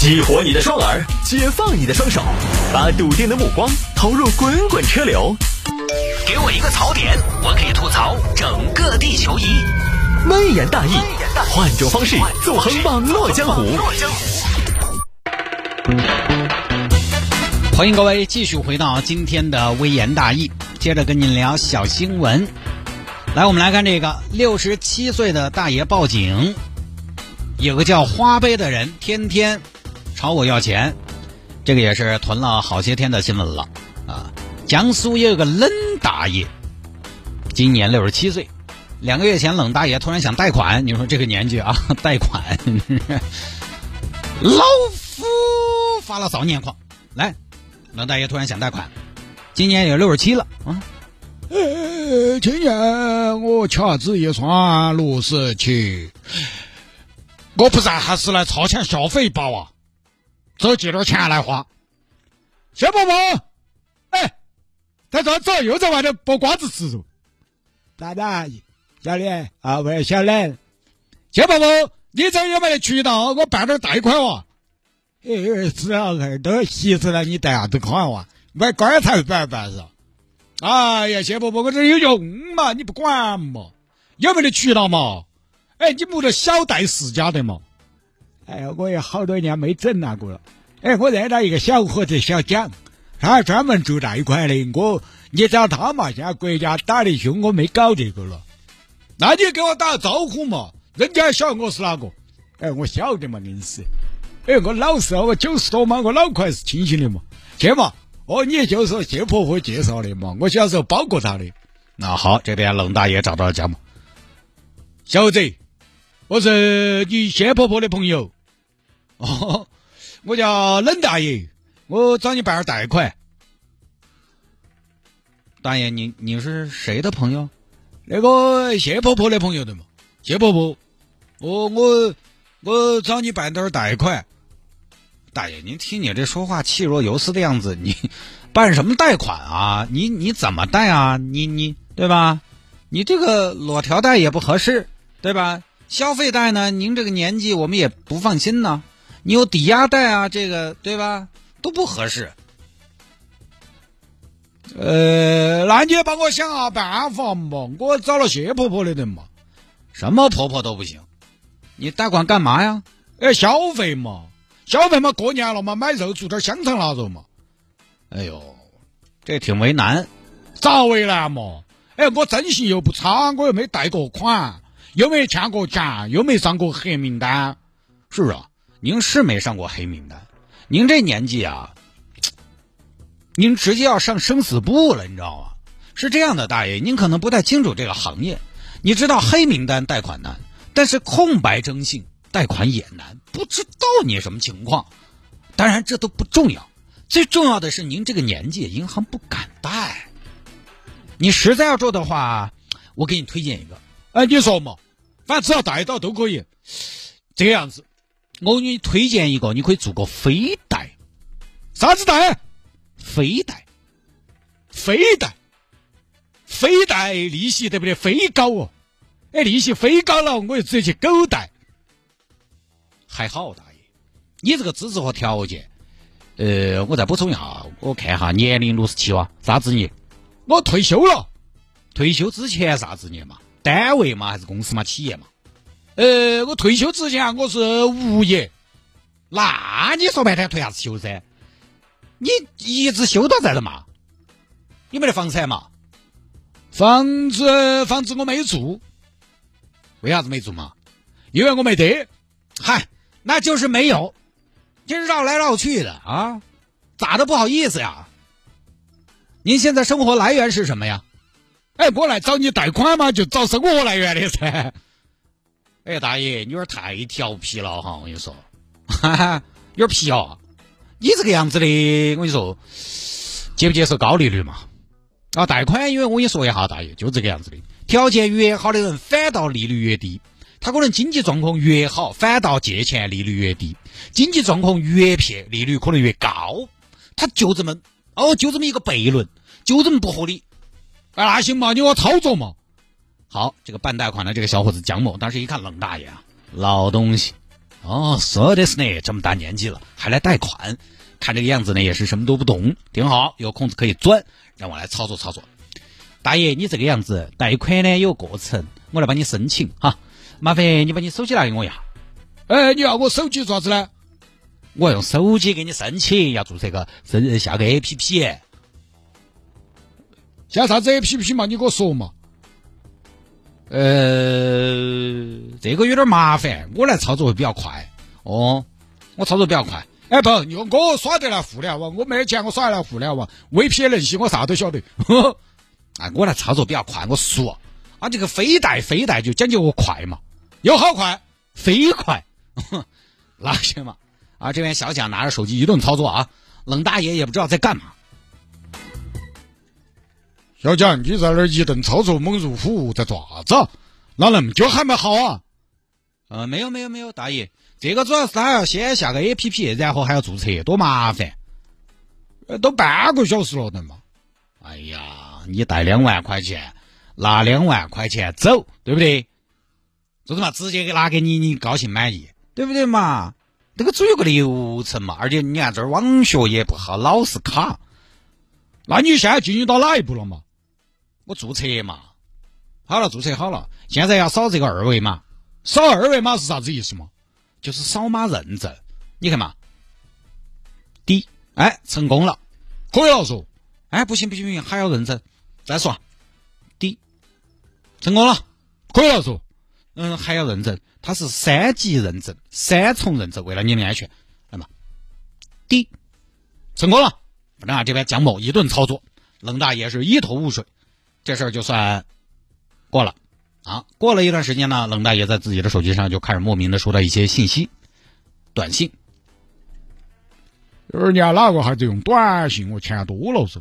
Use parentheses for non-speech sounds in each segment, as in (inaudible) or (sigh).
激活你的双耳，解放你的双手，把笃定的目光投入滚滚车流。给我一个槽点，我可以吐槽整个地球仪。微言大义，换种方式纵横网络江湖。欢迎各位继续回到今天的微言大义，接着跟您聊小新闻。来，我们来看这个六十七岁的大爷报警，有个叫花呗的人天天朝我要钱，这个也是囤了好些天的新闻了。啊。江苏也有个冷大爷，今年六十七岁，两个月前冷大爷突然想贷款，你说这个年纪啊，(laughs) 贷款，(laughs) 老夫发了少年狂，来，冷大爷突然想贷款，今年也六十七了。啊。呃，今年我掐指一算六十七，我不然还是来超前消费吧哇，走借点钱来花。小宝宝，哎，在这走，又在外头剥瓜子吃肉。大大小脸啊，不是小冷。小宝宝，你这有没得渠道？我办点贷款哇。哎，是啊，都习死了，你贷啥子款哇？买棺材板办是？哎呀，谢伯伯，我这有用嘛？你不管嘛？有没得渠道嘛？哎，你不得小贷世家的嘛？哎呀，我也好多年没整那个了。哎，我认到一个小伙子小蒋，他专门做贷款的。我你找他嘛？现在国家打得凶，我没搞这个了。那你给我打个招呼嘛？人家晓得我是哪个？哎，我晓得嘛，硬是。哎，我老实，我九十多嘛，我脑壳还是清醒的嘛。去嘛。哦，你就是谢婆婆介绍的嘛？我小时候包过她的。那好，这边冷大爷找到了家嘛。小伙子，我是你谢婆婆的朋友。(laughs) 哦，我叫冷大爷，我找你办点贷款。大爷，你你是谁的朋友？那个谢婆婆的朋友的嘛。谢婆婆，我我我找你办点贷款。大爷，您听你这说话气若游丝的样子，你 (laughs) 办什么贷款啊？你你怎么贷啊？你你对吧？你这个裸条贷也不合适，对吧？消费贷呢？您这个年纪我们也不放心呢。你有抵押贷啊？这个对吧？都不合适。呃，那你也帮我想下办法嘛？我找了谢婆婆的人嘛，什么婆婆都不行。你贷款干嘛呀？哎，消费嘛。消费嘛，过年了嘛，买肉做点香肠腊肉嘛。哎呦，这挺为难，咋为难嘛？哎，我征信又不差，我又没贷过款，又没欠过钱，又没上过黑名单。是啊，您是没上过黑名单，您这年纪啊，(tsk) 您直接要上生死簿了，你知道吗？是这样的，大爷，您可能不太清楚这个行业。你知道黑名单贷款难，但是空白征信。贷款也难，不知道你什么情况。当然，这都不重要，最重要的是您这个年纪，银行不敢贷。你实在要做的话，我给你推荐一个。哎，你说嘛，反正只要贷到都可以。这个样子，我给你推荐一个，你可以做个飞贷。啥子贷？飞贷。飞贷。飞贷利息得不得飞高哦？哎，利息飞高了，我就直接去狗贷。还好，大爷，你这个资质和条件，呃，我再补充一下，我看一下，年龄六十七哇，啥职业？我退休了。退休之前啥职业嘛？单位嘛还是公司嘛？企业嘛？呃，我退休之前我是物业。那你说半天退啥子休噻？你一直休到在的嘛？你没得房产嘛？房子房子我没住。为啥子没住嘛？因为我没得。嗨。那就是没有，这绕来绕去的啊，咋的不好意思呀？您现在生活来源是什么呀？哎，我来找你贷款嘛，就找生活来源的噻。哎，大爷，你有点太调皮了哈！我跟你说，哈哈，有点皮哦。你这个样子的，我跟你说，接不接受高利率嘛？啊，贷款，因为我跟你说一下，大爷就这个样子的，条件越好的人，反倒利率越低。他可能经济状况越好，反倒借钱利率越低；经济状况越撇，利率可能越高。他就这么哦，就这么一个悖论，就这么不合理。哎，那行嘛，你我操作嘛。好，这个办贷款的这个小伙子蒋某，当时一看冷大爷啊，老东西，哦，说的是呢，这么大年纪了还来贷款，看这个样子呢也是什么都不懂。挺好，有空子可以钻，让我来操作操作。大爷，你这个样子贷款呢有过程，我来帮你申请哈。麻烦你把你手机拿给我一下。哎，你要我手机做啥子呢？我用手机给你申请，要注册个申下个 A P P。下啥子 A P P 嘛？你给我说嘛。呃，这个有点麻烦，我来操作会比较快。哦，我操作比较快。哎，不，用我耍得来互联网，我没钱，我耍得来互联网，VPN 系我啥都晓得。(laughs) 哎，我来操作比较快，我熟。啊，这个飞带飞带就讲究个快嘛，有好快，飞快，(laughs) 那行嘛。啊，这边小蒋拿着手机一顿操作啊，冷大爷也不知道在干嘛。小蒋，你在那儿一顿操作猛如虎，在做啥子？哪那么久还没好啊？呃，没有没有没有，大爷，这个主要是他要先下个 A P P，然后还要注册，多麻烦。呃都半个小时了的嘛。哎呀，你带两万块钱，拿两万块钱走，对不对？就是嘛，直接给拿给你，你高兴满意，对不对嘛？这个总有个流程嘛，而且你看这儿网学也不好，老是卡。那你现在进行到哪一步了嘛？我注册嘛，好了，注册好了，现在要扫这个二维码。扫二维码是啥子意思嘛？就是扫码认证。你看嘛，滴，哎，成功了，可以了嗦。哎，不行不行不行，还要认证。再说，滴，成功了，可以了嗦。嗯，还要认证，它是三级认证，三重认证，为了你的安全。来嘛，滴，成功了。反正啊，这边蒋某一顿操作，冷大爷是一头雾水。这事儿就算过了啊！过了一段时间呢，冷大爷在自己的手机上就开始莫名的收到一些信息，短信。人家哪个还在用短信？我钱多了是。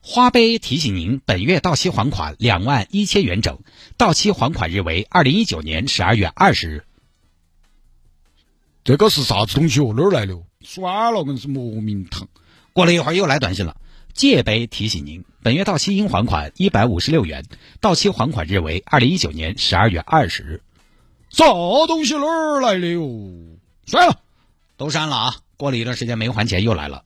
花呗提醒您，本月到期还款两万一千元整，到期还款日为二零一九年十二月二十日。这个是啥子东西哦？哪儿来的？算了，硬是莫名堂。过了一会儿又来短信了。借呗提醒您，本月到期应还款一百五十六元，到期还款日为二零一九年十二月二十日。啥东西哪儿来的哟？删了，都删了啊！过了一段时间没还钱又来了。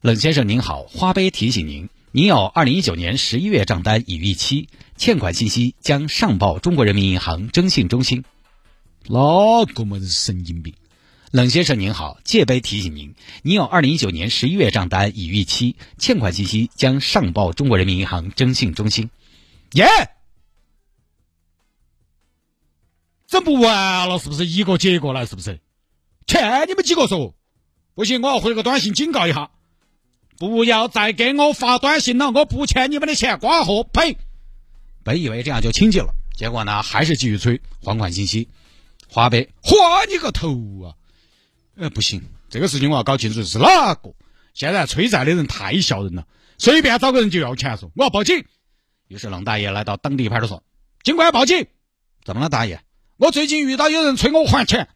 冷先生您好，花呗提醒您，您有二零一九年十一月账单已逾期，欠款信息将上报中国人民银行征信中心。哪个么子神经病？冷先生您好，借呗提醒您，您有二零一九年十一月账单已逾期，欠款信息将上报中国人民银行征信中心。耶，整不完了是不是？一个接一个来是不是？欠你们几个说，不行，我要回个短信警告一下，不要再给我发短信了，我不欠你们的钱，瓜货呸！本以为这样就清静了，结果呢，还是继续催还款信息。花呗，花你个头啊！呃，不行，这个事情我要搞清楚是哪个。现在催债的人太笑人了，随便找个人就要钱，说我要报警。于是冷大爷来到当地派出所，警官报警。怎么了，大爷？我最近遇到有人催我还钱。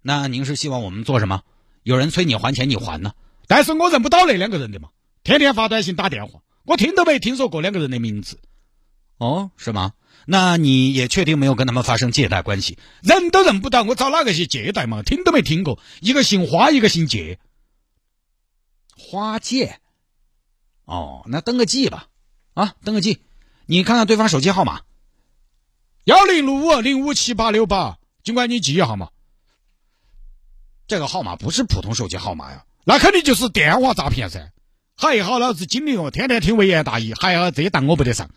那您是希望我们做什么？有人催你还钱，你还呢？但是我认不到那两个人的嘛，天天发短信打电话，我听都没听说过两个人的名字。哦，是吗？那你也确定没有跟他们发生借贷关系？认都认不到，我找哪个去借贷嘛？听都没听过，一个姓花，一个姓借，花借。哦，那登个记吧，啊，登个记。你看看对方手机号码，幺零六五零五七八六八，尽管你记一下嘛。这个号码不是普通手机号码呀，那肯定就是电话诈骗噻。还好老子精明哦，天天听微言大义，还好这一当我不得上。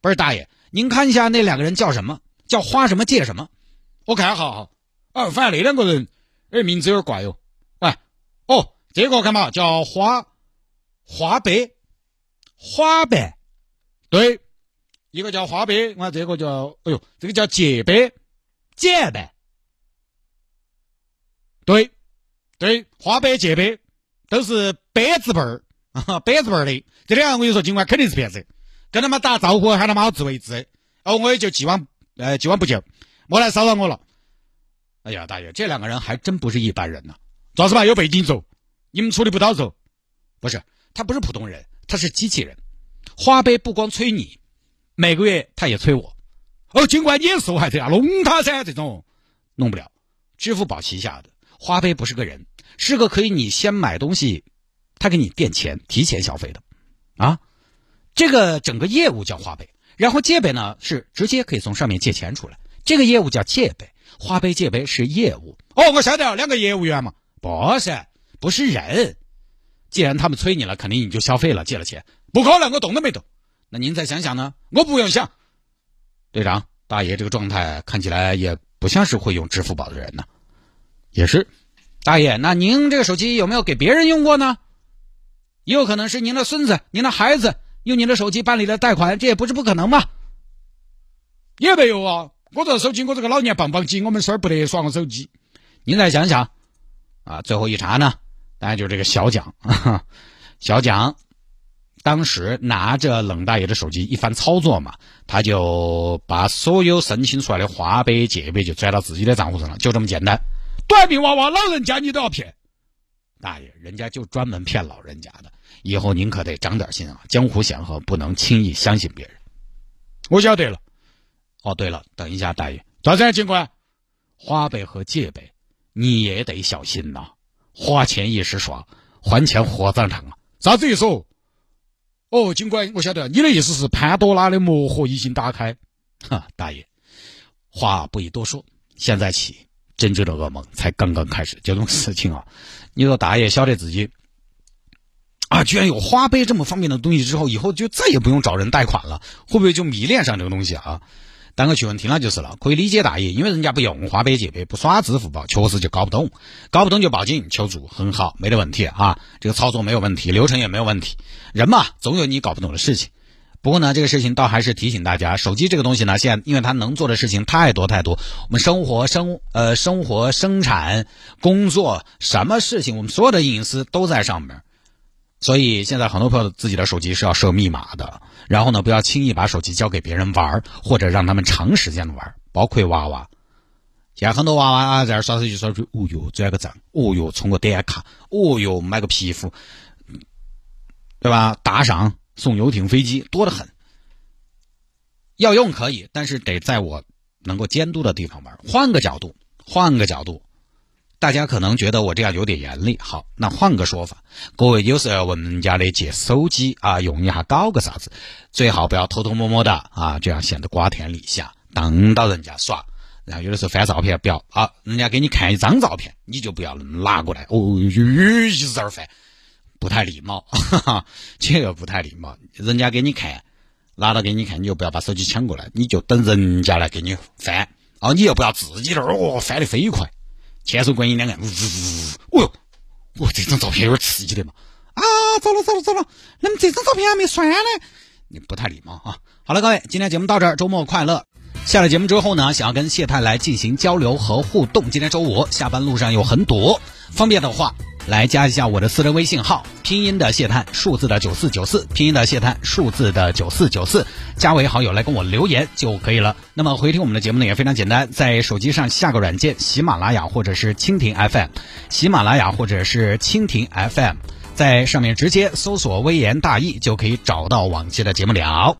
不是大爷。您看一下那两个人叫什么？叫花什么借什么？我看好好。哦，反正那两个人，哎，名字有点怪哟。哎，哦，这个干嘛叫花花呗？花呗，对，一个叫花呗，我看这个叫，哎呦，这个叫借呗，借呗。对，对，花呗借呗都是白字辈儿，啊，白字辈儿的。这两个我跟你说，尽管肯定是骗子。跟他们打招呼，喊他们好自为之，哦，我也就既往呃既往不咎，莫来骚扰我了。哎呀，大爷，这两个人还真不是一般人呐！咋子嘛？有背景走，你们处理不到走？不是，他不是普通人，他是机器人。花呗不光催你，每个月他也催我。哦，尽管你也受害者啊，弄他噻，这种弄不了。支付宝旗下的花呗不是个人，是个可以你先买东西，他给你垫钱提前消费的，啊，这个整个业务叫花呗，然后借呗呢是直接可以从上面借钱出来，这个业务叫借呗，花呗借呗是业务。哦，我晓得了，两个业务员嘛，不是，不是人。既然他们催你了，肯定你就消费了，借了钱，不可能，我动都没动。那您再想想呢？我不用想，队长，大爷这个状态看起来也不像是会用支付宝的人呢。也是，大爷，那您这个手机有没有给别人用过呢？也有可能是您的孙子、您的孩子用您的手机办理了贷款，这也不是不可能嘛。也没有啊，我这手机，我这个老年棒棒机，我们孙儿不得耍我手机。您再想想，啊，最后一查呢？当然就是这个小蒋，小蒋当时拿着冷大爷的手机一番操作嘛，他就把所有申请出来的花呗、借呗就转到自己的账户上了，就这么简单。短命娃娃，老人家你都要骗？大爷，人家就专门骗老人家的，以后您可得长点心啊！江湖险恶，不能轻易相信别人。我晓得了。哦，对了，等一下，大爷，咋子，警官？花呗和借呗，你也得小心呐。花钱一时爽，还钱火葬场啊！啥子意思？哦，警官，我晓得，你的意思是潘多拉的魔盒已经打开。哈，大爷，话不宜多说，现在起。真正的噩梦才刚刚开始，这种事情啊，你说大爷晓得自己啊，居然有花呗这么方便的东西之后，以后就再也不用找人贷款了，会不会就迷恋上这个东西啊？当个去问题了就是了，可以理解大爷，因为人家不用花呗借呗，不刷支付宝，确实就搞不懂，搞不懂就报警求助，很好，没得问题啊，这个操作没有问题，流程也没有问题，人嘛，总有你搞不懂的事情。不过呢，这个事情倒还是提醒大家，手机这个东西呢，现在因为它能做的事情太多太多，我们生活生呃生活生产工作什么事情，我们所有的隐私都在上面，所以现在很多朋友自己的手机是要设密码的，然后呢，不要轻易把手机交给别人玩，或者让他们长时间的玩，包括娃娃。现在很多娃娃啊，在这耍手机耍出，哦哟转个账，哦哟充个点卡，哦哟买个皮肤，对吧？打赏。送游艇、飞机多得很，要用可以，但是得在我能够监督的地方玩。换个角度，换个角度，大家可能觉得我这样有点严厉。好，那换个说法，各位有时候要问人家的借手机啊，用一下搞个啥子，最好不要偷偷摸摸的啊，这样显得瓜田李下，当到人家耍。然后有的时候翻照片，不要啊，人家给你看一张照片，你就不要拿过来哦，一直在那翻。不太礼貌，哈哈，这个不太礼貌。人家给你看，拿到给你看，你就不要把手机抢过来，你就等人家来给你翻。哦，你又不要自己那儿哦翻的飞快，千手观音两眼，呜呜呜，哦哟，我这张照片有点刺激的嘛。啊，糟了糟了糟了，那么这张照片还没删呢，你不太礼貌啊。好了，各位，今天节目到这儿，周末快乐。下了节目之后呢，想要跟谢太来进行交流和互动，今天周五下班路上又很堵，方便的话。来加一下我的私人微信号，拼音的谢探，数字的九四九四，拼音的谢探，数字的九四九四，加为好友来跟我留言就可以了。那么回听我们的节目呢也非常简单，在手机上下个软件，喜马拉雅或者是蜻蜓 FM，喜马拉雅或者是蜻蜓 FM，在上面直接搜索“微言大义”就可以找到往期的节目了。